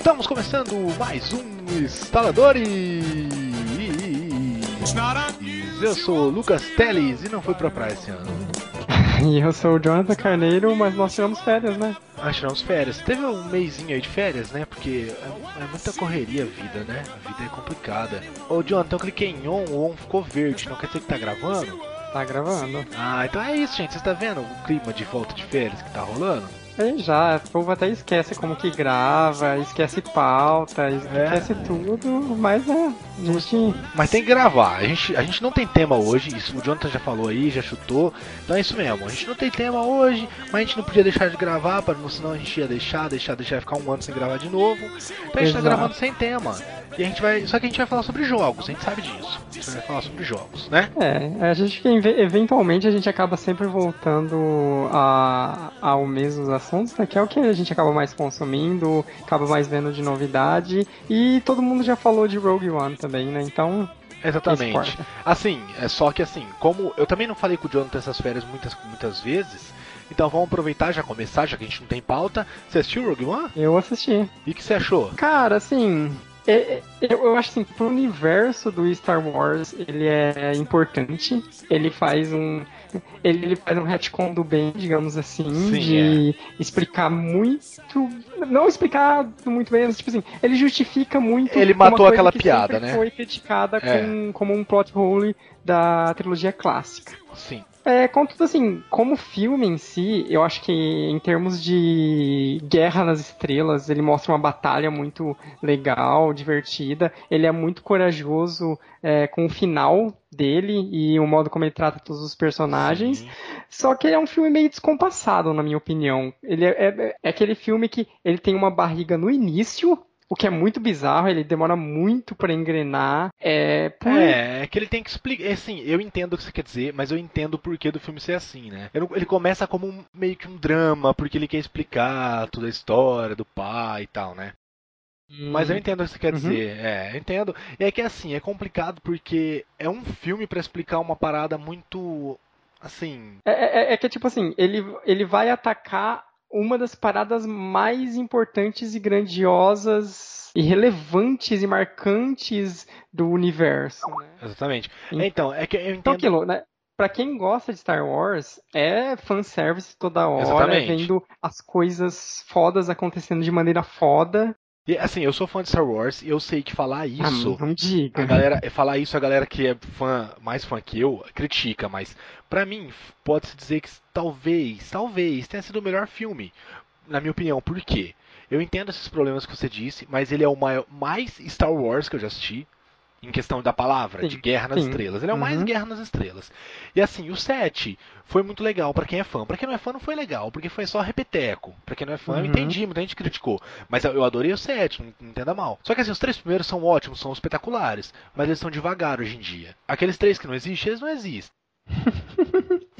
Estamos começando mais um Instaladores! Eu sou o Lucas Teles e não fui pra praia esse ano. E eu sou o Jonathan Carneiro, mas nós tiramos férias, né? Ah, tiramos férias. Teve um mêsinho aí de férias, né? Porque é, é muita correria a vida, né? A vida é complicada. Ô, Jonathan, eu cliquei em on, o on ficou verde. Não quer dizer que tá gravando? Tá gravando. Ah, então é isso, gente. Você tá vendo o clima de volta de férias que tá rolando? Aí já, o povo até esquece como que grava, esquece pauta, esquece é. tudo, mas é, a gente... Mas tem que gravar, a gente, a gente não tem tema hoje, isso o Jonathan já falou aí, já chutou, então é isso mesmo, a gente não tem tema hoje, mas a gente não podia deixar de gravar, para senão a gente ia deixar, deixar, deixar, ficar um ano sem gravar de novo, então a gente tá Exato. tá gravando sem tema. E a gente vai. Só que a gente vai falar sobre jogos, a gente sabe disso. A gente vai falar sobre jogos, né? É, a gente eventualmente a gente acaba sempre voltando a, ao mesmo assuntos, né? Que é o que a gente acaba mais consumindo, acaba mais vendo de novidade. E todo mundo já falou de Rogue One também, né? Então. Exatamente. Assim, é só que assim, como eu também não falei com o Jonathan essas férias muitas, muitas vezes. Então vamos aproveitar já começar, já que a gente não tem pauta. Você assistiu Rogue One? Eu assisti. E o que você achou? Cara, assim, é, é, eu, eu acho assim, pro universo do Star Wars, ele é importante. Ele faz um. Ele, ele faz um retcon do bem, digamos assim, Sim, de é. explicar muito. Não explicar muito bem, mas tipo assim, ele justifica muito. Ele matou aquela piada, né? Foi criticada é. com, como um plot hole da trilogia clássica. Sim. É, contudo, assim, como filme em si, eu acho que em termos de Guerra nas Estrelas, ele mostra uma batalha muito legal, divertida. Ele é muito corajoso é, com o final dele e o modo como ele trata todos os personagens. Sim. Só que ele é um filme meio descompassado, na minha opinião. Ele é, é, é aquele filme que ele tem uma barriga no início, o que é muito bizarro, ele demora muito para engrenar. É, por... é, é que ele tem que explicar. É, assim, eu entendo o que você quer dizer, mas eu entendo o porquê do filme ser assim, né? Ele começa como um, meio que um drama, porque ele quer explicar toda a história do pai e tal, né? Mas eu hum. entendo o que você quer uhum. dizer. É, eu entendo. E é que assim, é complicado porque é um filme para explicar uma parada muito. Assim. É, é, é, que tipo assim, ele, ele vai atacar uma das paradas mais importantes e grandiosas e relevantes e marcantes do universo. Né? Exatamente. Então, é que eu entendo. Então, aquilo, né? Pra quem gosta de Star Wars, é fanservice toda hora, Exatamente. vendo as coisas fodas acontecendo de maneira foda. E assim, eu sou fã de Star Wars e eu sei que falar ah, isso. Ah, não diga. A galera, falar isso, a galera que é fã, mais fã que eu, critica, mas para mim, pode-se dizer que talvez, talvez tenha sido o melhor filme. Na minha opinião, por quê? Eu entendo esses problemas que você disse, mas ele é o maior, mais Star Wars que eu já assisti em questão da palavra, sim, de Guerra nas sim. Estrelas. Ele é o mais uhum. Guerra nas Estrelas. E assim, o 7 foi muito legal para quem é fã. Para quem não é fã não foi legal, porque foi só repeteco. Para quem não é fã, uhum. eu entendi, muita gente criticou. Mas eu adorei o 7, não, não entenda mal. Só que assim, os três primeiros são ótimos, são espetaculares, mas eles são devagar hoje em dia. Aqueles três que não existem, eles não existem.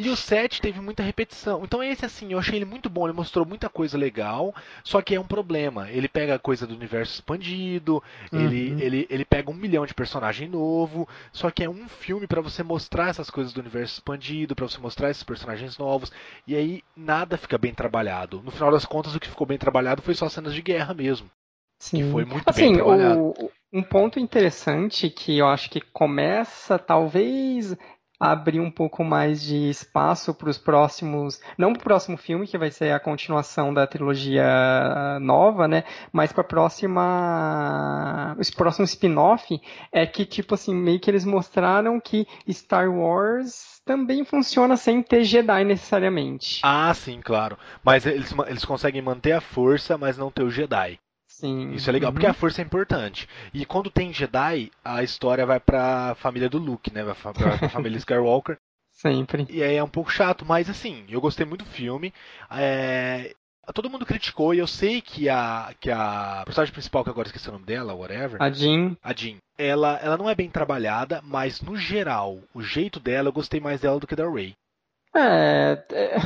E o 7 teve muita repetição. Então esse assim, eu achei ele muito bom, ele mostrou muita coisa legal, só que é um problema. Ele pega a coisa do universo expandido, uhum. ele, ele, ele pega um milhão de personagem novo, só que é um filme para você mostrar essas coisas do universo expandido, para você mostrar esses personagens novos, e aí nada fica bem trabalhado. No final das contas, o que ficou bem trabalhado foi só cenas de guerra mesmo. Sim. Que foi muito assim, bem trabalhado. O, um ponto interessante que eu acho que começa, talvez, abrir um pouco mais de espaço para os próximos, não para o próximo filme que vai ser a continuação da trilogia nova, né, mas para próxima, o próximo spin-off é que tipo assim meio que eles mostraram que Star Wars também funciona sem ter Jedi necessariamente. Ah, sim, claro. Mas eles, eles conseguem manter a força, mas não ter o Jedi. Sim. Isso é legal, uhum. porque a força é importante. E quando tem Jedi, a história vai pra família do Luke, né? Vai pra, pra família Skywalker. Sempre. E aí é um pouco chato, mas assim, eu gostei muito do filme. É... Todo mundo criticou e eu sei que a, que a personagem principal, que agora esqueci o nome dela, whatever. A Jean. A Jean. Ela, ela não é bem trabalhada, mas no geral, o jeito dela, eu gostei mais dela do que da Rey. É, é,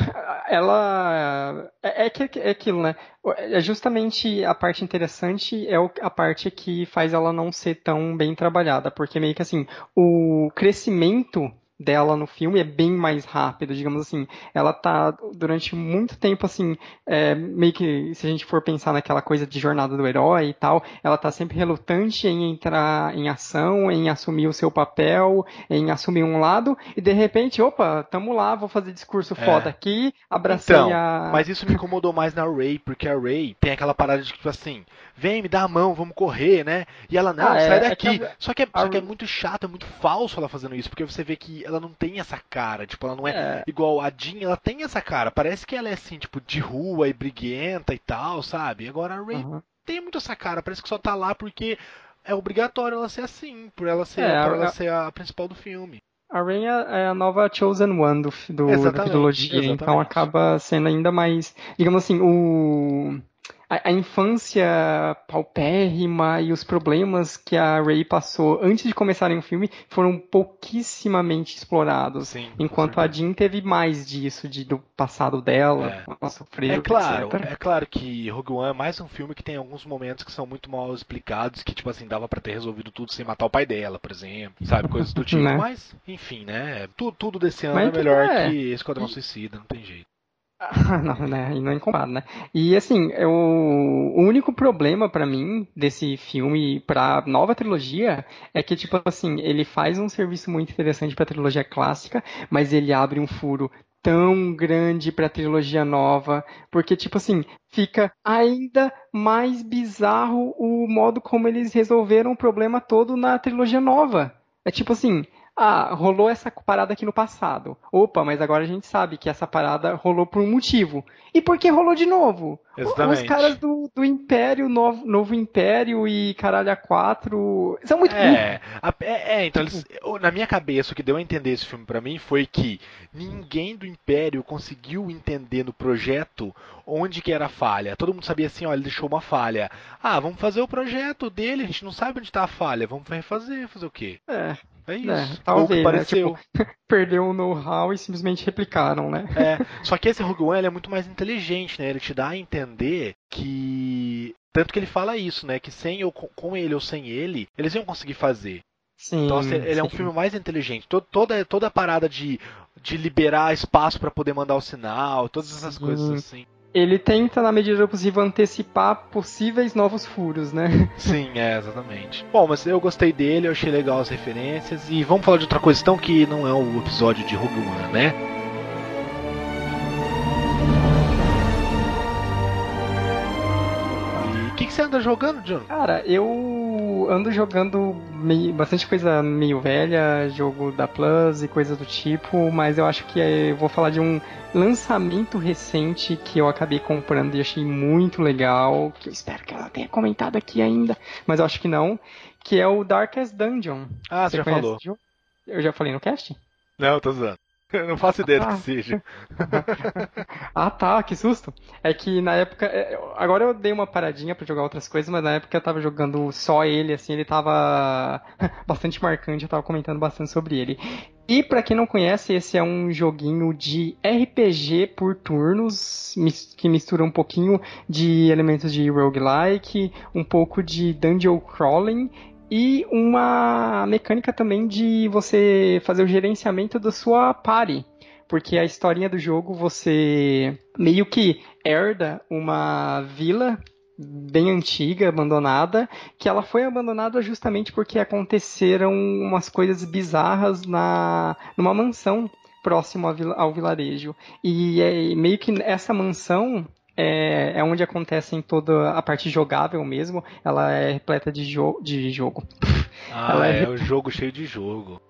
ela é, é, é aquilo, né? É justamente a parte interessante é a parte que faz ela não ser tão bem trabalhada, porque meio que assim, o crescimento dela no filme é bem mais rápido, digamos assim. Ela tá durante muito tempo assim, é, meio que se a gente for pensar naquela coisa de jornada do herói e tal, ela tá sempre relutante em entrar em ação, em assumir o seu papel, em assumir um lado e de repente, opa, tamo lá, vou fazer discurso é. foda aqui, abracei então, a Mas isso me incomodou mais na Ray, porque a Ray tem aquela parada de tipo assim, vem, me dá a mão, vamos correr, né? E ela, não, ah, sai é, daqui. É a... só, que é, só que é muito chato, é muito falso ela fazendo isso, porque você vê que ela não tem essa cara, tipo, ela não é, é. igual a Jean, ela tem essa cara. Parece que ela é assim, tipo, de rua e briguenta e tal, sabe? Agora a Ray uhum. tem muito essa cara, parece que só tá lá porque é obrigatório ela ser assim, por ela ser, é, por ela a... ser a principal do filme. A Rain é, é a nova Chosen One do, do da trilogia, então acaba sendo ainda mais. Digamos assim, o a, a, infância paupérrima e os problemas que a Ray passou antes de começarem o filme foram pouquíssimamente explorados. Sim, enquanto a Jean teve mais disso, de, do passado dela, é. ela sofreu, é claro, etc. É claro que Rogue One é mais um filme que tem alguns momentos que são muito mal explicados, que tipo assim, dava para ter resolvido tudo sem matar o pai dela, por exemplo, sabe, coisas do tipo. né? Mas, enfim, né, tudo, tudo desse ano Mas é melhor é. que Esquadrão Suicida, não tem jeito. não, né? Não é incomparado, né? E assim, eu, o único problema para mim desse filme pra nova trilogia é que, tipo assim, ele faz um serviço muito interessante pra trilogia clássica, mas ele abre um furo tão grande pra trilogia nova, porque, tipo assim, fica ainda mais bizarro o modo como eles resolveram o problema todo na trilogia nova. É tipo assim, ah, rolou essa parada aqui no passado. Opa, mas agora a gente sabe que essa parada rolou por um motivo. E por que rolou de novo? Exatamente. Os caras do, do Império, novo, novo Império e Caralho a 4 são muito É, a, é, é então eles, na minha cabeça o que deu a entender esse filme para mim foi que ninguém do Império conseguiu entender no projeto onde que era a falha. Todo mundo sabia assim, ó, ele deixou uma falha. Ah, vamos fazer o projeto dele, a gente não sabe onde tá a falha, vamos refazer, fazer o quê? É. É, é isso. É, talvez, né? Tipo, perdeu o know-how e simplesmente replicaram, né? É, só que esse Rogue One é muito mais inteligente, né? Ele te dá a entender que tanto que ele fala isso, né? Que sem ou com ele ou sem ele, eles iam conseguir fazer. Sim, então assim, ele sim. é um filme mais inteligente. Toda, toda a parada de, de liberar espaço para poder mandar o sinal, todas essas sim. coisas assim ele tenta, na medida possível, antecipar possíveis novos furos, né? Sim, é, exatamente. Bom, mas eu gostei dele, eu achei legal as referências. E vamos falar de outra coisa então, que não é o episódio de Rogue One, né? Você anda jogando, John? Cara, eu ando jogando meio, bastante coisa meio velha, jogo da Plus e coisa do tipo, mas eu acho que é, eu vou falar de um lançamento recente que eu acabei comprando e achei muito legal, que eu espero que ela tenha comentado aqui ainda, mas eu acho que não, que é o Darkest Dungeon. Ah, você, você já falou. Eu já falei no cast? Não, tô zoando. Eu não faço ideia ah. do que seja. ah, tá, que susto. É que na época. É, agora eu dei uma paradinha para jogar outras coisas, mas na época eu tava jogando só ele, assim, ele tava bastante marcante, eu tava comentando bastante sobre ele. E para quem não conhece, esse é um joguinho de RPG por turnos, que mistura um pouquinho de elementos de roguelike, um pouco de dungeon crawling e uma mecânica também de você fazer o gerenciamento da sua party. Porque a historinha do jogo você meio que herda uma vila bem antiga, abandonada, que ela foi abandonada justamente porque aconteceram umas coisas bizarras na numa mansão próximo ao, vilarejo. E é meio que essa mansão é, é onde acontece em toda a parte jogável mesmo. Ela é repleta de, jo de jogo. Ah, ela é, é o jogo cheio de jogo.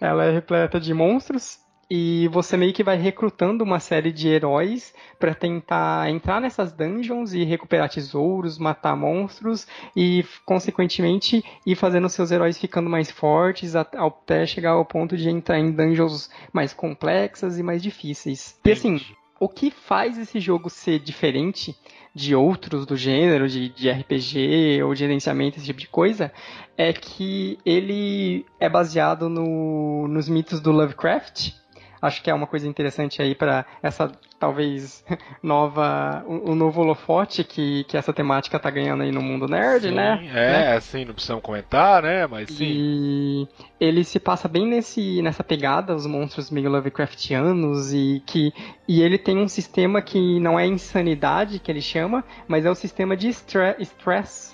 Ela é repleta de monstros e você meio que vai recrutando uma série de heróis para tentar entrar nessas dungeons e recuperar tesouros, matar monstros e, consequentemente, ir fazendo seus heróis ficando mais fortes até chegar ao ponto de entrar em dungeons mais complexas e mais difíceis. E assim, o que faz esse jogo ser diferente de outros do gênero, de, de RPG ou gerenciamento, esse tipo de coisa, é que ele é baseado no, nos mitos do Lovecraft, acho que é uma coisa interessante aí para essa talvez nova o, um, um novo holofote que, que essa temática tá ganhando aí no mundo nerd, sim, né? É, né? sim, não precisamos comentar, né? Mas sim. E ele se passa bem nesse nessa pegada, os monstros meio Lovecraftianos e que e ele tem um sistema que não é insanidade que ele chama, mas é o sistema de stress.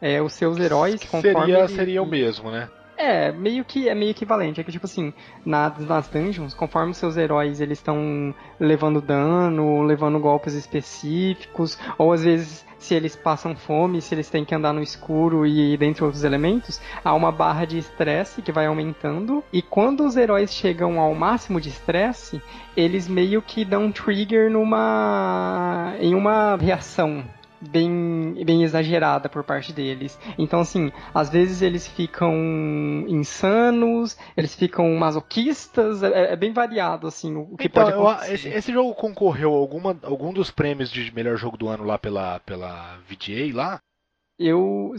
É, os seus heróis conforme seria seria o mesmo, né? É, meio que é meio equivalente. É que, tipo assim, nas, nas dungeons, conforme seus heróis eles estão levando dano, levando golpes específicos, ou às vezes se eles passam fome, se eles têm que andar no escuro e dentre outros elementos, há uma barra de estresse que vai aumentando. E quando os heróis chegam ao máximo de estresse, eles meio que dão trigger numa. em uma reação bem, bem exagerada por parte deles. Então, assim, às vezes eles ficam insanos, eles ficam masoquistas, é, é bem variado, assim, o que então, pode acontecer. Eu, esse, jogo concorreu a alguma, algum dos prêmios de melhor jogo do ano lá pela, pela VGA lá? Eu,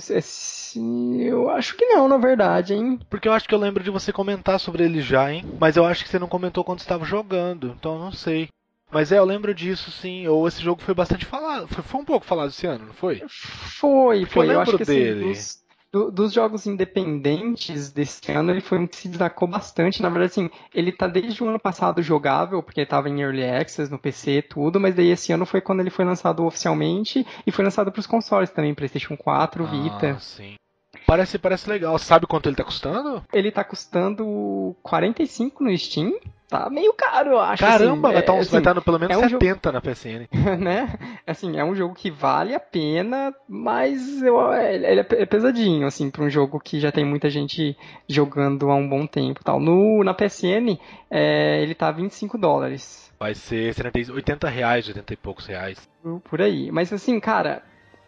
eu acho que não, na verdade, hein? Porque eu acho que eu lembro de você comentar sobre ele já, hein? Mas eu acho que você não comentou quando estava jogando, então eu não sei. Mas é, eu lembro disso, sim. Ou esse jogo foi bastante falado. Foi, foi um pouco falado esse ano, não foi? Foi, Porque foi. Eu, eu acho que dele. Assim, dos, do, dos jogos independentes desse ano, ele foi um que se destacou bastante. Na verdade, assim, ele tá desde o ano passado jogável, porque ele tava em Early Access, no PC e tudo, mas daí esse ano foi quando ele foi lançado oficialmente e foi lançado pros consoles também, Playstation 4, Vita. Ah, sim. Parece, parece legal. Sabe quanto ele tá custando? Ele tá custando 45 no Steam. Tá meio caro, eu acho. Caramba, assim, vai, tá é, vai assim, estar no pelo menos é um 70 na PSN. né? Assim, é um jogo que vale a pena, mas eu, ele é pesadinho, assim, para um jogo que já tem muita gente jogando há um bom tempo. Tal. No, na PSN, é, ele tá 25 dólares. Vai ser 70, 80 reais, 80 e poucos reais. Por aí. Mas assim, cara,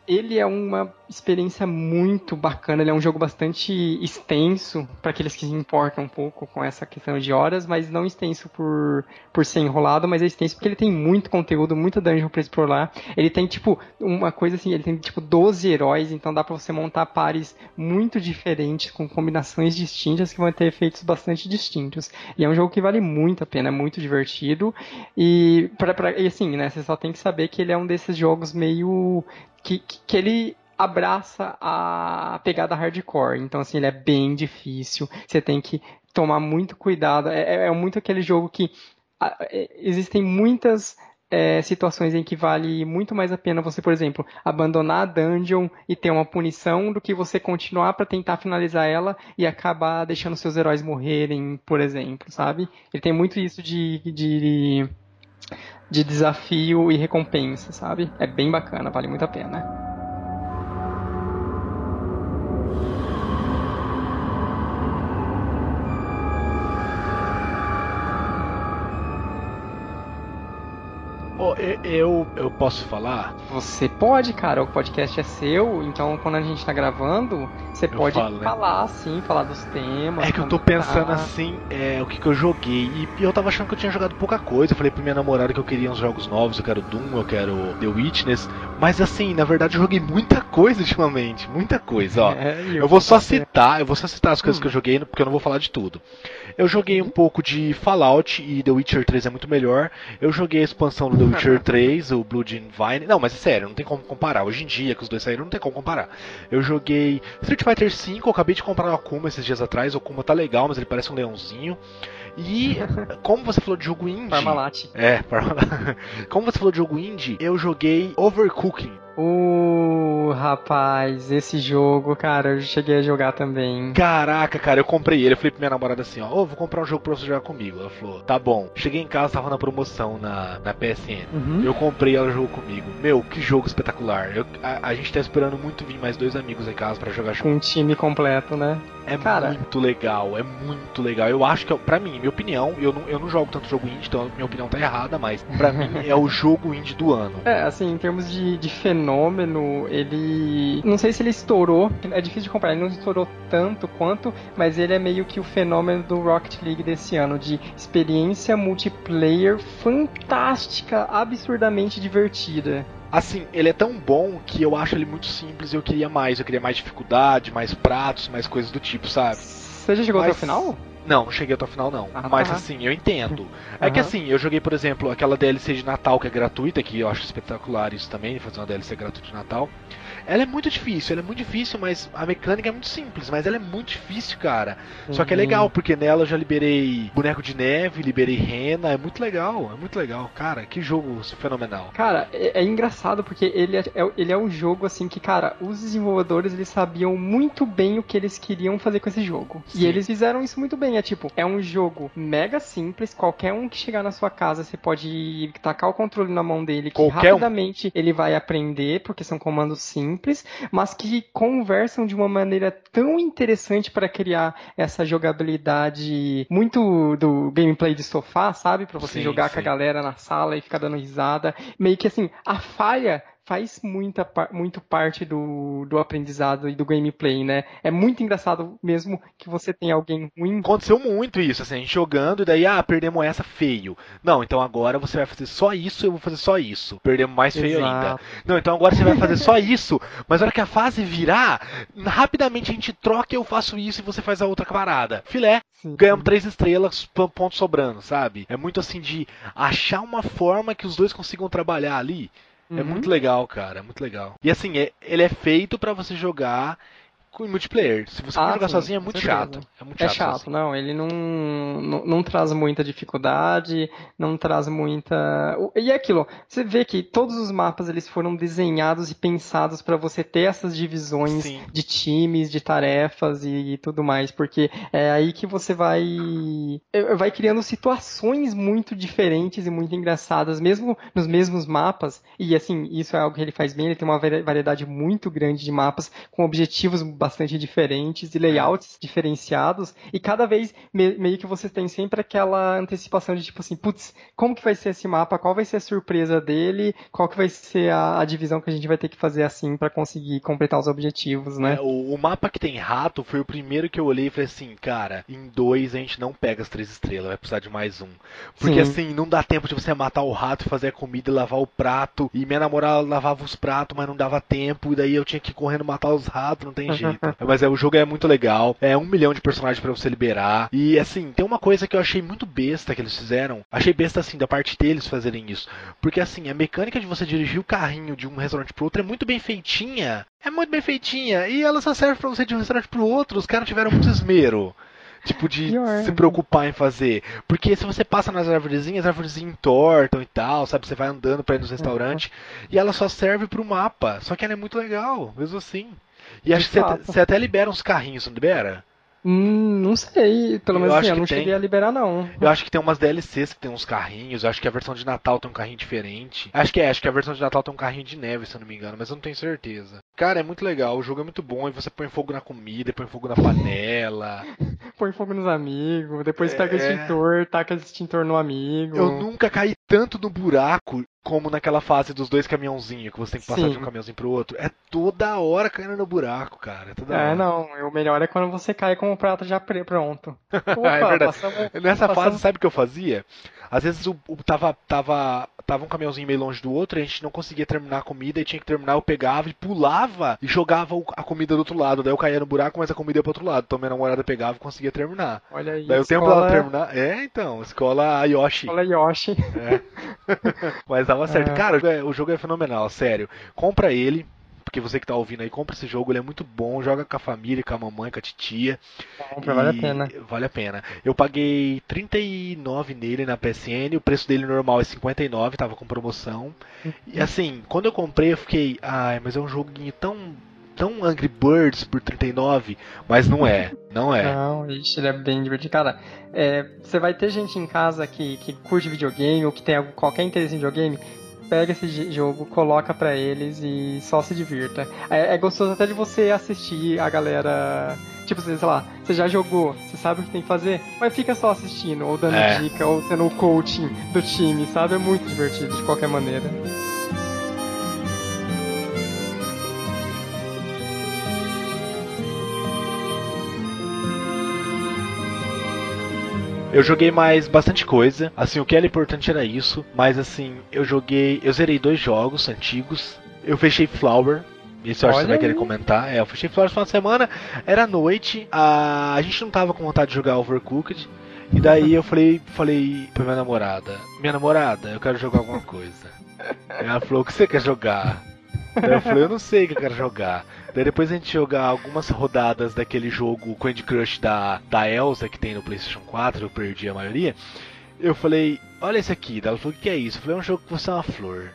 ele é uma experiência muito bacana. Ele é um jogo bastante extenso para aqueles que se importam um pouco com essa questão de horas, mas não extenso por, por ser enrolado, mas é extenso porque ele tem muito conteúdo, muita dungeon para explorar. Ele tem tipo uma coisa assim, ele tem tipo 12 heróis, então dá para você montar pares muito diferentes com combinações distintas que vão ter efeitos bastante distintos. E é um jogo que vale muito a pena, é muito divertido e, e assim, né, você só tem que saber que ele é um desses jogos meio que, que ele abraça a pegada hardcore. Então, assim, ele é bem difícil. Você tem que tomar muito cuidado. É, é muito aquele jogo que a, é, existem muitas é, situações em que vale muito mais a pena você, por exemplo, abandonar a dungeon e ter uma punição do que você continuar para tentar finalizar ela e acabar deixando seus heróis morrerem, por exemplo, sabe? Ele tem muito isso de, de de desafio e recompensa, sabe? É bem bacana, vale muito a pena. Eu, eu posso falar? Você pode, cara. O podcast é seu, então quando a gente tá gravando, você Eu pode falo, né? falar, sim, falar dos temas. É que eu tô pensando tá. assim, é, o que, que eu joguei. E eu tava achando que eu tinha jogado pouca coisa. Eu falei pra minha namorada que eu queria uns jogos novos, eu quero Doom, eu quero The Witness. Mas assim, na verdade eu joguei muita coisa ultimamente. Muita coisa, ó. É, e Eu vou só citar, eu vou só citar as coisas Hum. que eu joguei, porque eu não vou falar de tudo. Eu joguei um pouco de Fallout e The Witcher 3 é muito melhor. Eu joguei a expansão do The Witcher 3, o Blood and Vine. Não, mas é sério, não tem como comparar. Hoje em dia, que os dois saíram, não tem como comparar. Eu joguei Street Fighter 5, eu acabei de comprar o Akuma esses dias atrás. O Akuma tá legal, mas ele parece um leãozinho. E como você falou de jogo indie. Parmalat. É, Parmalat. como você falou de jogo indie, eu joguei Overcooking. Uh, rapaz, esse jogo, cara, eu cheguei a jogar também. Caraca, cara, eu comprei ele. Eu falei pra minha namorada assim, ó, ô, vou comprar um jogo pra você jogar comigo. Ela falou, tá bom. Cheguei em casa, tava na promoção na, na PSN. Uhum. Eu comprei, ela jogou comigo. Meu, que jogo espetacular. Eu- a, a gente tá esperando muito vir mais dois amigos em casa pra jogar junto. Com um time completo, né? É Cara. muito legal, é muito legal. Eu acho que, pra mim, minha opinião, eu não, eu não jogo tanto jogo indie, então minha opinião tá errada, mas pra mim é o jogo indie do ano. É, assim, em termos de, de fenômeno, ele. Não sei se ele estourou, é difícil de comparar, ele não estourou tanto quanto, mas ele é meio que o fenômeno do Rocket League desse ano, de experiência multiplayer fantástica, absurdamente divertida. Assim, ele é tão bom que eu acho ele muito simples e eu queria mais. Eu queria mais dificuldade, mais pratos, mais coisas do tipo, sabe? Você já chegou até Mas- o final? Não, não cheguei até o final não. Ah, Mas tá. assim, eu entendo. É que assim, eu joguei, por exemplo, aquela DLC de Natal que é gratuita, que eu acho espetacular isso também, fazer uma DLC gratuita de Natal. Ela é muito difícil, ela é muito difícil, mas a mecânica é muito simples, mas ela é muito difícil, cara. Só que é Uhum. legal, porque nela eu já liberei boneco de neve, liberei rena, é muito legal, é muito legal. Cara, que jogo fenomenal. Cara, é, é engraçado porque ele é, é- ele é um jogo assim que, cara, os desenvolvedores eles sabiam muito bem o que eles queriam fazer com esse jogo. Sim. E eles fizeram isso muito bem. É tipo, é um jogo mega simples, qualquer um que chegar na sua casa, você pode tacar o controle na mão dele, que Qualquer um. rapidamente ele vai aprender, porque são comandos simples, mas que conversam de uma maneira tão interessante para criar essa jogabilidade muito do gameplay de sofá, sabe? Pra você Sim, jogar com sim. a galera na sala e ficar dando risada. Meio que assim, a falha faz muita, muito parte do, do aprendizado e do gameplay, né? É muito engraçado mesmo que você tem alguém ruim. Aconteceu muito isso, assim, a gente jogando e daí, ah, perdemos essa feio. Não, então agora você vai fazer só isso, eu vou fazer só isso. Perdemos mais feio ainda. Não, então agora você vai fazer só isso, mas na hora que a fase virar, rapidamente a gente troca e eu faço isso e você faz a outra parada. Filé. Sim. Ganhamos três estrelas, ponto sobrando, sabe? É muito assim de achar uma forma que os dois consigam trabalhar ali. É Uhum. muito legal, cara, é muito legal. E assim, é- ele é feito pra você jogar com multiplayer. Se você Ah, jogar sim, sozinho é muito certeza. chato. É muito É chato. chato, sozinho. não, ele não, não, não traz muita dificuldade, não traz muita. E é aquilo, você vê que todos os mapas eles foram desenhados e pensados para você ter essas divisões Sim. de times, de tarefas e, tudo mais, porque é aí que você vai é, vai criando situações muito diferentes e muito engraçadas, mesmo nos mesmos mapas. E assim, isso é algo que ele faz bem, ele tem uma vari- variedade muito grande de mapas com objetivos bastante diferentes e layouts diferenciados, e cada vez me- meio que você tem sempre aquela antecipação de tipo assim, putz, como que vai ser esse mapa? Qual vai ser a surpresa dele? Qual que vai ser a, a divisão que a gente vai ter que fazer assim para conseguir completar os objetivos, né? É, o, o mapa que tem rato foi o primeiro que eu olhei e falei assim, cara, em dois a gente não pega as três estrelas, vai precisar de mais um. Porque Sim. assim, não dá tempo de você matar o rato, fazer a comida e lavar o prato. E minha namorada lavava os pratos, mas não dava tempo. E daí eu tinha que ir correndo matar os ratos, não tem jeito. mas é, o jogo é muito legal. É um milhão de personagens pra você liberar. E assim, tem uma coisa que eu achei muito besta que eles fizeram. Achei besta assim, da parte deles fazerem isso. Porque assim, a mecânica de você dirigir o carrinho de um restaurante pro outro é muito bem feitinha. É muito bem feitinha. E ela só serve pra você de um restaurante pro outro. Os caras tiveram muito esmero. Tipo, de Pior. se preocupar em fazer. Porque se você passa nas árvorezinhas, as árvorezinhas entortam e tal, sabe? Você vai andando pra ir nos restaurantes. E ela só serve pro mapa. Só que ela é muito legal, mesmo assim. E acho que você, até- libera uns carrinhos, não libera? Hum, não sei, pelo Eu menos acho assim, eu que não tem. cheguei a liberar não. Eu acho que tem umas DLCs que tem uns carrinhos. Eu acho que a versão de Natal tem um carrinho diferente. Acho que é, acho que a versão de Natal tem um carrinho de neve, se eu não me engano, mas eu não tenho certeza. Cara, é muito legal. O jogo é muito bom. E você põe fogo na comida, põe fogo na panela. Põe fogo nos amigos, depois É. pega o extintor, taca o extintor no amigo. Eu nunca caí tanto no buraco como naquela fase dos dois caminhãozinhos, que você tem que passar Sim. de um caminhãozinho pro outro. É toda hora caindo no buraco, cara. É É, não, o melhor é quando você cai com o prato já pronto. Opa, É verdade. passamos- Nessa Passamos- fase, sabe o que eu fazia? Às vezes o, o- tava, tava, tava um caminhãozinho meio longe do outro, e a gente não conseguia terminar a comida e tinha que terminar, eu pegava e pulava e jogava a comida do outro lado. Daí eu caía no buraco, mas a comida ia pro outro lado. Então minha namorada pegava e conseguia terminar. Olha aí, Daí o tempo escola, dela terminar. É, então, escola Yoshi. escola Yoshi. Mas dava certo. É. Cara, é- o jogo é fenomenal, sério. Compra ele. Porque você que tá ouvindo aí, compra esse jogo, ele é muito bom, joga com a família, com a mamãe, com a titia. Compra, vale a pena. Vale a pena. Eu paguei 39 nele na PSN, o preço dele normal é 59, tava com promoção. Uhum. E assim, quando eu comprei, eu fiquei, ai, mas é um joguinho tão tão Angry Birds por 39, mas não é, não é. Não, ixi, ele é bem divertido. Cara, é, você vai ter gente em casa que, que curte videogame ou que tem algum- qualquer interesse em videogame, pega esse jogo, coloca pra eles e só se divirta. É, é gostoso até de você assistir a galera. Tipo, sei lá, você já jogou, você sabe o que tem que fazer, mas fica só assistindo, ou dando É. dica, ou sendo o coaching do time, sabe? É muito divertido de qualquer maneira. Eu joguei mais bastante coisa. Assim, o que era importante era isso. Mas assim, eu joguei. Eu zerei dois jogos antigos. Eu fechei Flower. Esse eu acho que você vai querer aí. comentar. É, eu fechei Flores no final de semana, era noite, a... a gente não tava com vontade de jogar Overcooked. E daí eu falei, falei pra minha namorada, minha namorada, eu quero jogar alguma coisa. Ela falou, o que você quer jogar? Daí eu falei, eu não sei o que eu quero jogar. Daí depois a gente jogar algumas rodadas daquele jogo Candy Crush da, da Elsa que tem no Playstation 4, eu perdi a maioria. Eu falei, olha esse aqui. Daí ela falou, o que é isso? Eu falei, é um jogo que você é uma flor.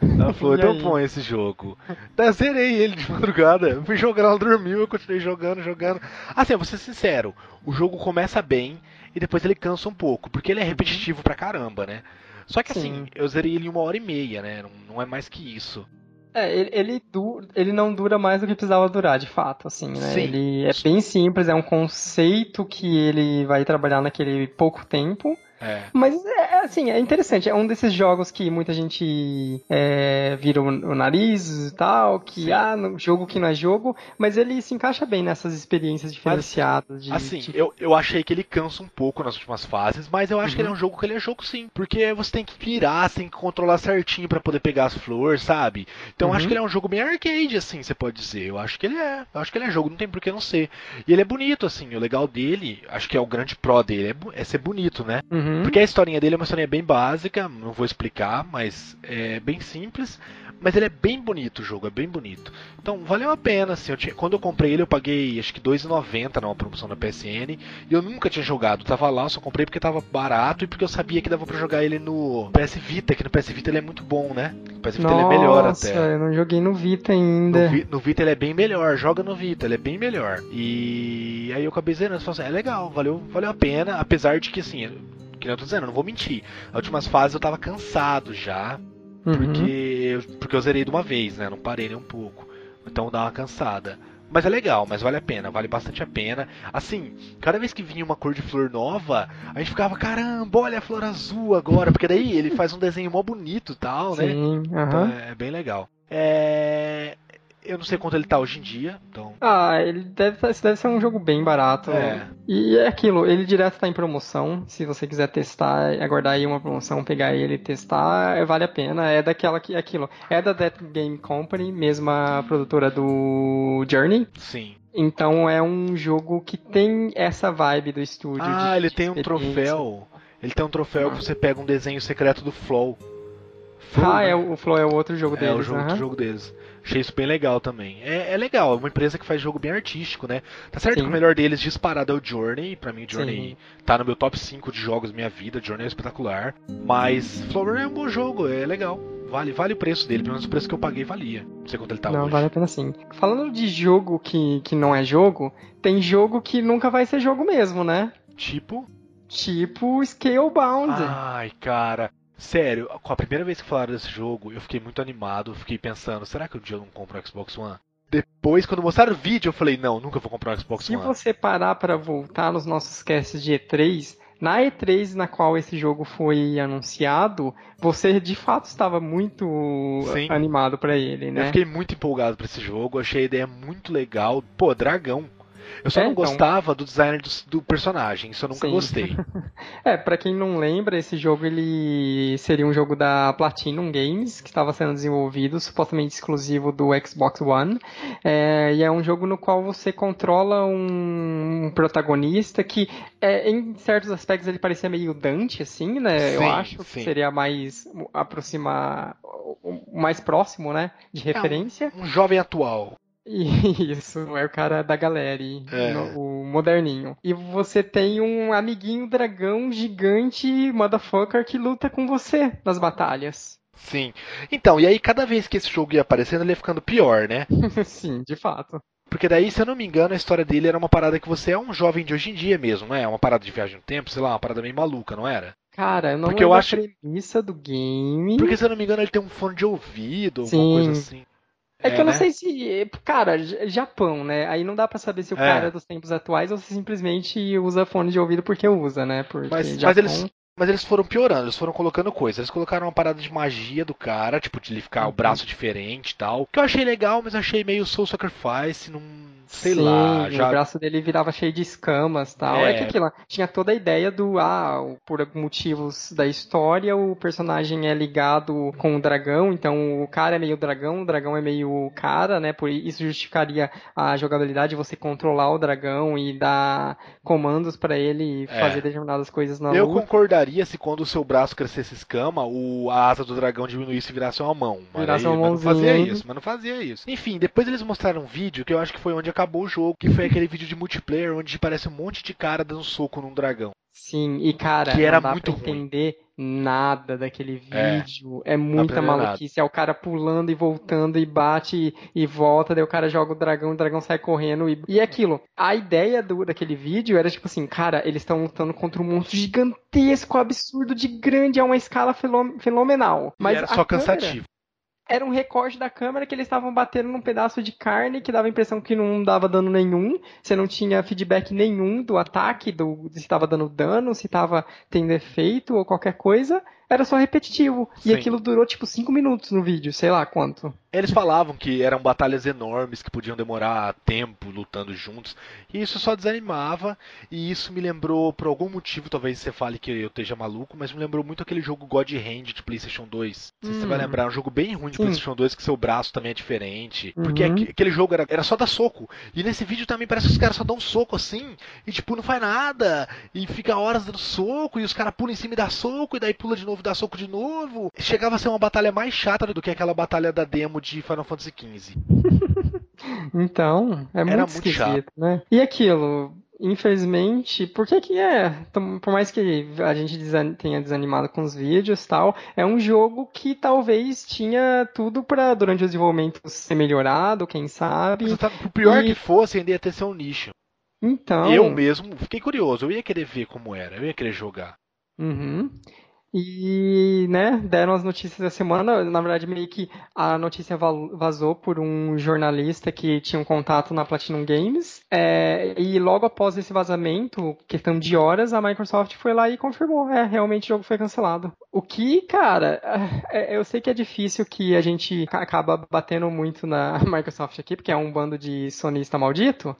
Ela falou, então põe esse jogo. Daí eu zerei ele de madrugada. Eu fui jogando, ela dormiu, eu continuei jogando, jogando. Assim, eu vou ser sincero, o jogo começa bem e depois ele cansa um pouco, porque ele é repetitivo pra caramba, né? Só que assim, Sim. eu zerei ele em uma hora e meia, né? Não, não é mais que isso. É, ele, ele, du- ele não dura mais do que precisava durar, de fato, assim, né? Sim. Ele é bem simples, é um conceito que ele vai trabalhar naquele pouco tempo. É. Mas é assim, é interessante. É um desses jogos que muita gente é, vira o, o nariz e tal, que Sim. ah, no- jogo que não é jogo, mas ele se encaixa bem nessas experiências diferenciadas de, Assim, de- eu, eu achei que ele cansa um pouco nas últimas fases, mas eu acho que ele é um jogo que ele é jogo sim. Porque você tem que virar, você tem que controlar certinho pra poder pegar as flores, sabe? Então eu acho Uhum. que ele é um jogo bem arcade, assim, você pode dizer. Eu acho que ele é. Eu acho que ele é jogo, não tem por que não ser. E ele é bonito, assim. O legal dele, acho que é o grande pró dele, é, é ser bonito, né? Uhum. Porque a historinha dele é uma historinha bem básica, não vou explicar, mas é bem simples. Mas ele é bem bonito o jogo, é bem bonito. Então valeu a pena, assim. Eu tinha- quando eu comprei ele, eu paguei acho que R$2,90 numa promoção da PSN. E eu nunca tinha jogado. Tava lá, eu só comprei porque tava barato e porque eu sabia que dava pra jogar ele no PS Vita, que no PS Vita ele é muito bom, né? No PS Vita ele é melhor Nossa, até. eu não joguei no Vita ainda. No, Vi- no Vita ele é bem melhor, joga no Vita, ele é bem melhor. E aí eu acabei zerando, falei assim, é legal, valeu, valeu a pena, apesar de que assim, que eu tô dizendo, eu não vou mentir. Nas últimas fases eu tava cansado já, Uhum. porque, porque eu zerei de uma vez, né? Não parei nem um pouco. Então dá uma cansada. Mas é legal, mas vale a pena, vale bastante a pena. Assim, cada vez que vinha uma cor de flor nova, a gente ficava, caramba, olha a flor azul agora, porque daí ele faz um desenho mó bonito e tal, né? Sim, Então é, é bem legal. É, Eu não sei quanto ele tá hoje em dia, então. Ah, ele deve, esse deve ser um jogo bem barato. É. E é aquilo, ele direto tá em promoção. Se você quiser testar, aguardar aí uma promoção, pegar ele e testar, é, vale a pena. É daquela que, é aquilo, é da Death Game Company, mesma produtora do Journey. Sim. Então é um jogo que tem essa vibe do estúdio. Ah, ele tem um troféu. Ele tem um troféu que você pega um desenho secreto do Flow. Flow, Ah, né? é, o Flow é o outro jogo É deles. o jogo, aham. jogo deles. Achei isso bem legal também. É, é legal, é uma empresa que faz jogo bem artístico, né? Tá certo Sim. que o melhor deles disparado é o Journey. Pra mim, o Journey Sim. tá no meu top 5 de jogos da minha vida. Journey é espetacular. Mas Flower é um bom jogo, é legal. Vale, vale o preço dele, pelo menos o preço que eu paguei valia. Não sei quanto ele tá não, hoje. vale a pena sim. Falando de jogo que, que não é jogo, tem jogo que nunca vai ser jogo mesmo, né? Tipo. Tipo Scalebound. Ai, cara. Sério, com a primeira vez que falaram desse jogo, eu fiquei muito animado. Fiquei pensando, será que um dia eu não compro o Xbox One? Depois, quando mostraram o vídeo, eu falei, não, nunca vou comprar o Xbox Se One. você parar pra voltar nos nossos casts de E3, na E3 na qual esse jogo foi anunciado, você de fato estava muito Sim. animado pra ele, Eu né? fiquei muito empolgado pra esse jogo, achei a ideia muito legal. Pô, dragão. Eu só É, não então. gostava do design do, do personagem, isso eu nunca Sim. gostei. É, pra quem não lembra, esse jogo ele seria um jogo da Platinum Games, que estava sendo desenvolvido, supostamente exclusivo do Xbox One. É, e é um jogo no qual você controla um protagonista que, é, em certos aspectos, ele parecia meio Dante, assim, né? Eu Sim, acho que sim. seria mais aproximar, mais próximo, né? De referência. Um jovem atual. Isso, é o cara da galera, É. o moderninho. E você tem um amiguinho dragão gigante, motherfucker, que luta com você nas batalhas. Sim. Então, e aí cada vez que esse jogo ia aparecendo, ele ia ficando pior, né? Sim, de fato. Porque daí, se eu não me engano, a história dele era uma parada que você é um jovem de hoje em dia mesmo, não é? Uma parada de viagem no tempo, sei lá, uma parada meio maluca, não era? Cara, eu não Porque eu acho- a premissa do game. Porque, se eu não me engano, ele tem um fone de ouvido, alguma Sim. coisa assim. É que eu não né? sei se. Cara, Japão, né? Aí não dá pra saber se o É. cara é dos tempos atuais ou se simplesmente usa fone de ouvido porque usa, né? Porque Mas, mas Japão- eles, mas eles foram piorando, eles foram colocando coisas. Eles colocaram uma parada de magia do cara, tipo, de ele ficar o Uhum. braço diferente e tal. Que eu achei legal, mas eu achei meio soul sacrifice. Não, sei Sim, lá, já o braço dele virava cheio de escamas tal. É, É. que aquilo, tinha toda a ideia do, ah, o- por motivos da história, o personagem é ligado com o dragão, então o cara é meio dragão, o dragão é meio cara, né? Por isso justificaria a jogabilidade, você controlar o dragão e dar comandos pra ele É. fazer determinadas coisas na Eu luta. concordaria se quando o seu braço crescesse escama, o, a asa do dragão diminuísse e virasse uma mão. Mas, Virasse uma mas não fazia isso, mas não fazia isso. Enfim, depois eles mostraram um vídeo que eu acho que foi onde acabou o jogo, que foi aquele vídeo de multiplayer onde parece um monte de cara dando soco num dragão. Sim, e cara, Que era não dá muito pra ruim. entender nada daquele É. vídeo. É, muita aprender nada. maluquice. É o cara pulando e voltando e bate e, e volta, daí o cara joga o dragão, o dragão sai correndo e, e é aquilo. A ideia do, daquele vídeo era tipo assim, cara, eles estão lutando contra um monstro gigantesco, absurdo de grande, a uma escala fenomenal. E Mas era a só câmera cansativo. Era um recorte da câmera que eles estavam batendo num pedaço de carne que dava a impressão que não dava dano nenhum. Você não tinha feedback nenhum do ataque, do se estava dando dano, se estava tendo efeito ou qualquer coisa. Era só repetitivo. Sim. E aquilo durou tipo 5 minutos no vídeo, sei lá quanto. Eles falavam que eram batalhas enormes que podiam demorar tempo lutando juntos, e isso só desanimava, e isso me lembrou, por algum motivo, talvez você fale que eu esteja maluco, mas me lembrou muito aquele jogo God Hand de PlayStation 2. Não sei se você Hum. vai lembrar, é um jogo bem ruim de Sim. PlayStation 2, que seu braço também é diferente. Porque Uhum. aque- aquele jogo era, era só dar soco, e nesse vídeo também parece que os caras só dão soco assim, e tipo, não faz nada, e fica horas dando soco, e os caras pulam em cima e dá soco, e daí pula de novo e dá soco de novo. Chegava a ser uma batalha mais chata do que aquela batalha da demo de Final Fantasy XV. Então, é muito, Era muito esquisito, né? E aquilo, infelizmente, por que que é? Por mais que a gente tenha desanimado com os vídeos tal, é um jogo que talvez tinha tudo pra durante o desenvolvimento ser melhorado, quem sabe. Sabe, por pior E- que fosse, ainda ia ter seu nicho. Então, Eu mesmo fiquei curioso, eu ia querer ver como era, eu ia querer jogar. Uhum. E, né, deram as notícias da semana. Na verdade, meio que a notícia vazou por um jornalista que tinha um contato na Platinum Games. É, e logo após esse vazamento, questão de horas, a Microsoft foi lá e confirmou. É, realmente o jogo foi cancelado. O que, cara, é- eu sei que é difícil que a gente ca- acaba batendo muito na Microsoft aqui, porque é um bando de sonista maldito.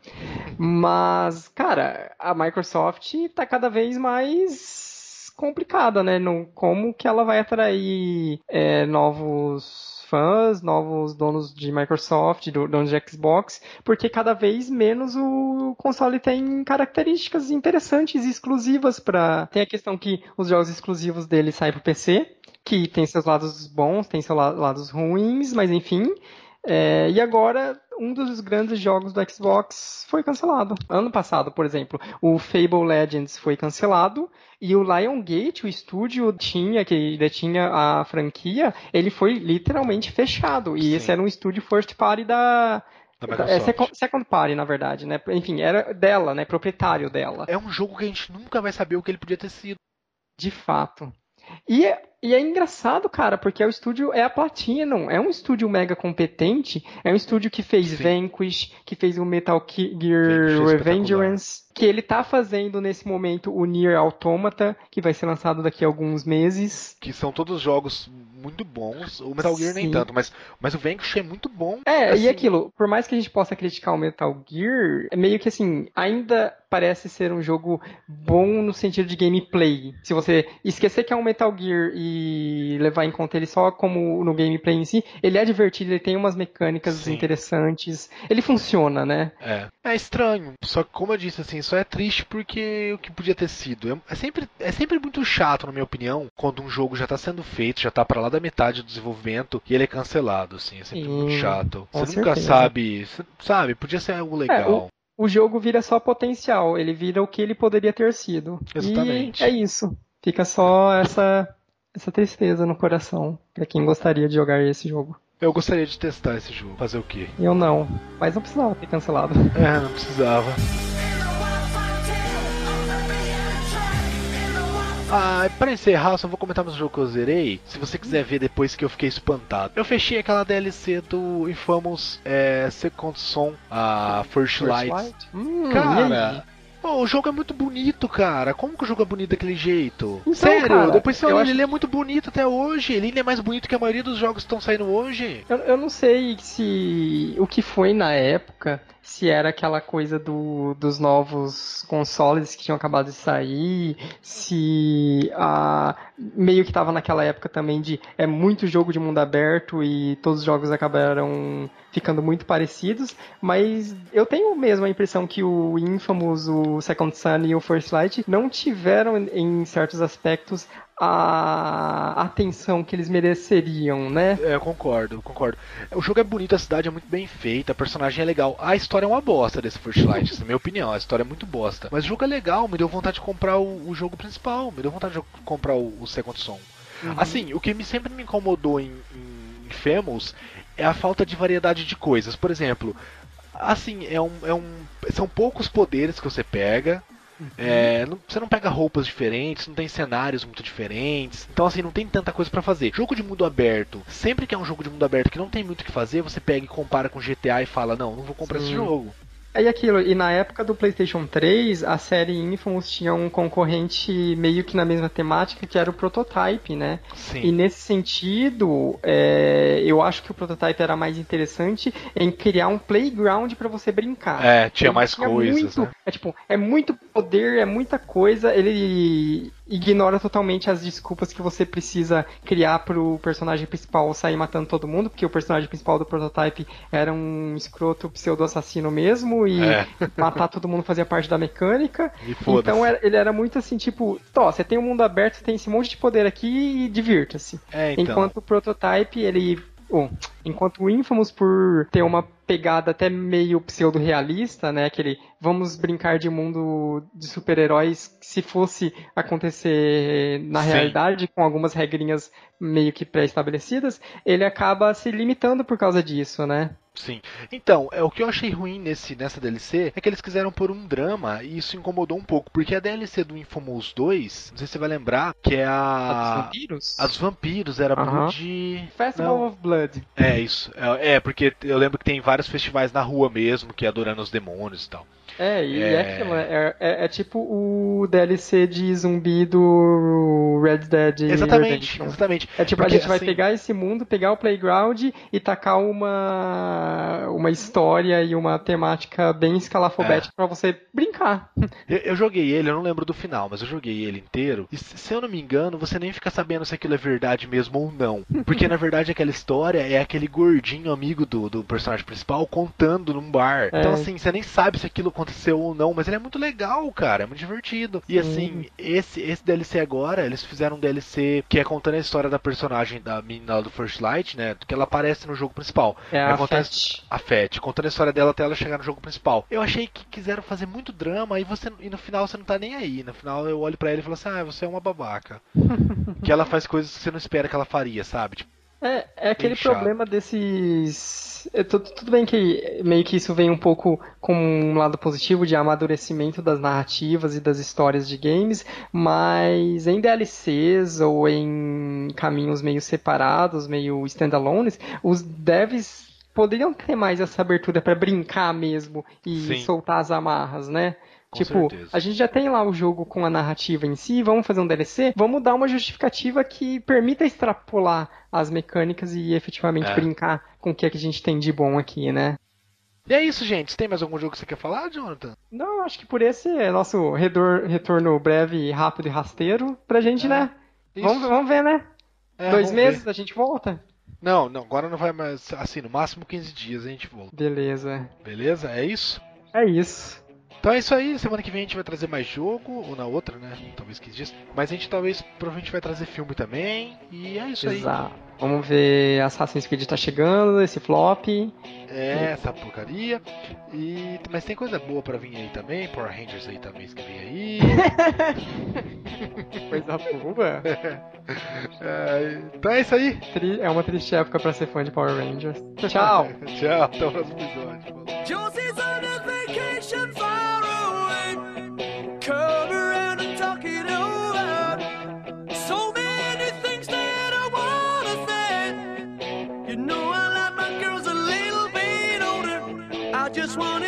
Mas, cara, a Microsoft tá cada vez mais complicada, né? No, como que ela vai atrair é, novos fãs, novos donos de Microsoft, do- donos de Xbox, porque cada vez menos o console tem características interessantes e exclusivas para. Tem a questão que os jogos exclusivos dele saem pro PC, que tem seus lados bons, tem seus la- lados ruins, mas enfim. É, e agora, um dos grandes jogos do Xbox foi cancelado. Ano passado, por exemplo, o Fable Legends foi cancelado e o Liongate, o estúdio tinha que detinha a franquia, ele foi literalmente fechado. E Sim. esse era um estúdio first party da é, second, second party, na verdade, né? Enfim, era dela, né? Proprietário dela. É um jogo que a gente nunca vai saber o que ele podia ter sido. De fato. E e é engraçado, cara, porque o estúdio é a Platinum, é um estúdio mega competente, é um estúdio que fez Sim. Vanquish, que fez o Metal Gear é Revengeance, que ele tá fazendo nesse momento o Nier Automata, que vai ser lançado daqui a alguns meses. Que são todos jogos muito bons. O Metal Gear nem Sim. tanto, mas, mas o Vanquish é muito bom. É, Assim, e aquilo, por mais que a gente possa criticar o Metal Gear, é meio que assim, ainda parece ser um jogo bom no sentido de gameplay. Se você esquecer que é um Metal Gear e levar em conta ele só como no gameplay em si, ele é divertido, ele tem umas mecânicas Sim. interessantes, ele funciona, né? É. É estranho. Só que, como eu disse, assim, só é triste porque o que podia ter sido. É, é sempre, é sempre muito chato, na minha opinião, quando um jogo já tá sendo feito, já tá pra lá da metade do desenvolvimento e ele é cancelado, assim. É sempre Sim, muito chato. com Você nunca certeza. sabe. você- Sabe, podia ser algo legal. O jogo vira só potencial, ele vira o que ele poderia ter sido. Exatamente. E é isso. Fica só essa, essa tristeza no coração pra quem gostaria de jogar esse jogo. Eu gostaria de testar esse jogo. Fazer o quê? Eu não, mas não precisava ter cancelado. É, não precisava. Ah, pra encerrar, só vou comentar mais um jogo que eu zerei. Se você quiser ver depois que eu fiquei espantado. Eu fechei aquela DLC do Infamous é, Second Son, a First, Light. Hum, e Cara? Pô, o jogo é muito bonito, cara. Como que o jogo é bonito daquele jeito? Então, Sério, cara, depois você olha, acho- ele é muito bonito até hoje. Ele ainda é mais bonito que a maioria dos jogos que estão saindo hoje. Eu, eu não sei se o que foi na época, se era aquela coisa do, dos novos consoles que tinham acabado de sair, se a, meio que estava naquela época também de é muito jogo de mundo aberto e todos os jogos acabaram ficando muito parecidos, mas eu tenho mesmo a impressão que o Infamous, o Second Son e o First Light não tiveram em certos aspectos a atenção que eles mereceriam, né? É, eu concordo, concordo. O jogo é bonito, a cidade é muito bem feita, a personagem é legal. A história é uma bosta desse First Light, na minha opinião, a história é muito bosta. Mas o jogo é legal, me deu vontade de comprar o, o jogo principal, me deu vontade de comprar o, o Second Son. Uhum. Assim, o que me, sempre me incomodou em, em, em Famous é a falta de variedade de coisas. Por exemplo, assim, é um, é um, são poucos poderes que você pega. É, não, você não pega roupas diferentes, não tem cenários muito diferentes. Então, assim, não tem tanta coisa para fazer. Jogo de mundo aberto. Sempre que é um jogo de mundo aberto que não tem muito o que fazer, você pega e compara com GTA e fala: Não, não vou comprar Sim. esse jogo. É aquilo, e na época do PlayStation 3, a série Infamous tinha um concorrente meio que na mesma temática, que era o Prototype, né? Sim. E nesse sentido, é, eu acho que o Prototype era mais interessante em criar um playground para você brincar. É, tinha ele mais tinha coisas. Muito, né? É tipo, é muito poder, é muita coisa. Ele ignora totalmente as desculpas que você precisa criar pro personagem principal sair matando todo mundo, porque o personagem principal do Prototype era um escroto pseudo-assassino mesmo, e é. matar todo mundo fazia parte da mecânica. Então era, ele era muito assim, tipo, tó, você tem um mundo aberto, você tem esse monte de poder aqui e divirta-se. É, então. Enquanto o Prototype, ele Oh, enquanto o Infamous, por ter uma pegada até meio pseudo-realista, né? Aquele vamos brincar de mundo de super-heróis se fosse acontecer na Sim. realidade, com algumas regrinhas meio que pré-estabelecidas, ele acaba se limitando por causa disso, né? Sim. Então, é, o que eu achei ruim nesse, nessa DLC é que eles quiseram pôr um drama e isso incomodou um pouco. Porque a DLC do Infamous 2, não sei se você vai lembrar, que é a. A dos vampiros? As vampiros, era uh -huh. Blood. Festival não. of Blood. É, isso. É, é, porque eu lembro que tem vários festivais na rua mesmo, que é adorando os demônios e tal. É, e é, é aquilo, é, é, é, tipo o DLC de zumbi do Red Dead. Exatamente, Redemption. exatamente. É tipo, Porque, a gente vai assim... pegar esse mundo, pegar o playground e tacar uma, uma história e uma temática bem escalafobética é. para você brincar. Eu, eu, joguei ele, eu não lembro do final, mas eu joguei ele inteiro. E se eu não me engano, você nem fica sabendo se aquilo é verdade mesmo ou não. Porque na verdade aquela história é aquele gordinho amigo do, do personagem principal contando num bar. É. Então assim, você nem sabe se aquilo aconteceu aconteceu ou não, mas ele é muito legal, cara, é muito divertido. E assim, esse, esse DLC agora, eles fizeram um DLC que é contando a história da personagem da menina do First Light, né? Que ela aparece no jogo principal. É, a Fett. A Fett, contando a história dela até ela chegar no jogo principal. Eu achei que quiseram fazer muito drama e você e no final você não tá nem aí. No final eu olho para ele e falo assim: "Ah, você é uma babaca". que ela faz coisas que você não espera que ela faria, sabe? Tipo, é, é aquele problema desses. É, tudo, tudo, bem que meio que isso vem um pouco com um lado positivo de amadurecimento das narrativas e das histórias de games, mas em DLCs ou em caminhos meio separados, meio standalones, os devs poderiam ter mais essa abertura para brincar mesmo e Sim. soltar as amarras, né? Com tipo, certeza. a gente já tem lá o jogo com a narrativa em si, vamos fazer um DLC, vamos dar uma justificativa que permita extrapolar as mecânicas e efetivamente é. brincar com o que, é que a gente tem de bom aqui, né? E é isso, gente. Tem mais algum jogo que você quer falar, Jonathan? Não, acho que por esse é nosso redor, retorno breve, rápido e rasteiro pra gente, é. né? Vamos, vamos ver, né? É, Dois meses ver. a gente volta? Não, não, agora não vai mais. Assim, no máximo 15 dias a gente volta. Beleza. Beleza? É isso? É isso. Então é isso aí, semana que vem a gente vai trazer mais jogo, ou na outra, né? Talvez 15 dias. Mas a gente talvez provavelmente vai trazer filme também. E é isso Exato. aí. Vamos ver Assassin's Creed tá chegando, esse flop. É, essa porcaria. E, mas tem coisa boa pra vir aí também, Power Rangers aí também que vem aí. coisa boa. É, então é isso aí. É uma triste época pra ser fã de Power Rangers. Tchau. Tchau, até o próximo episódio. wanted.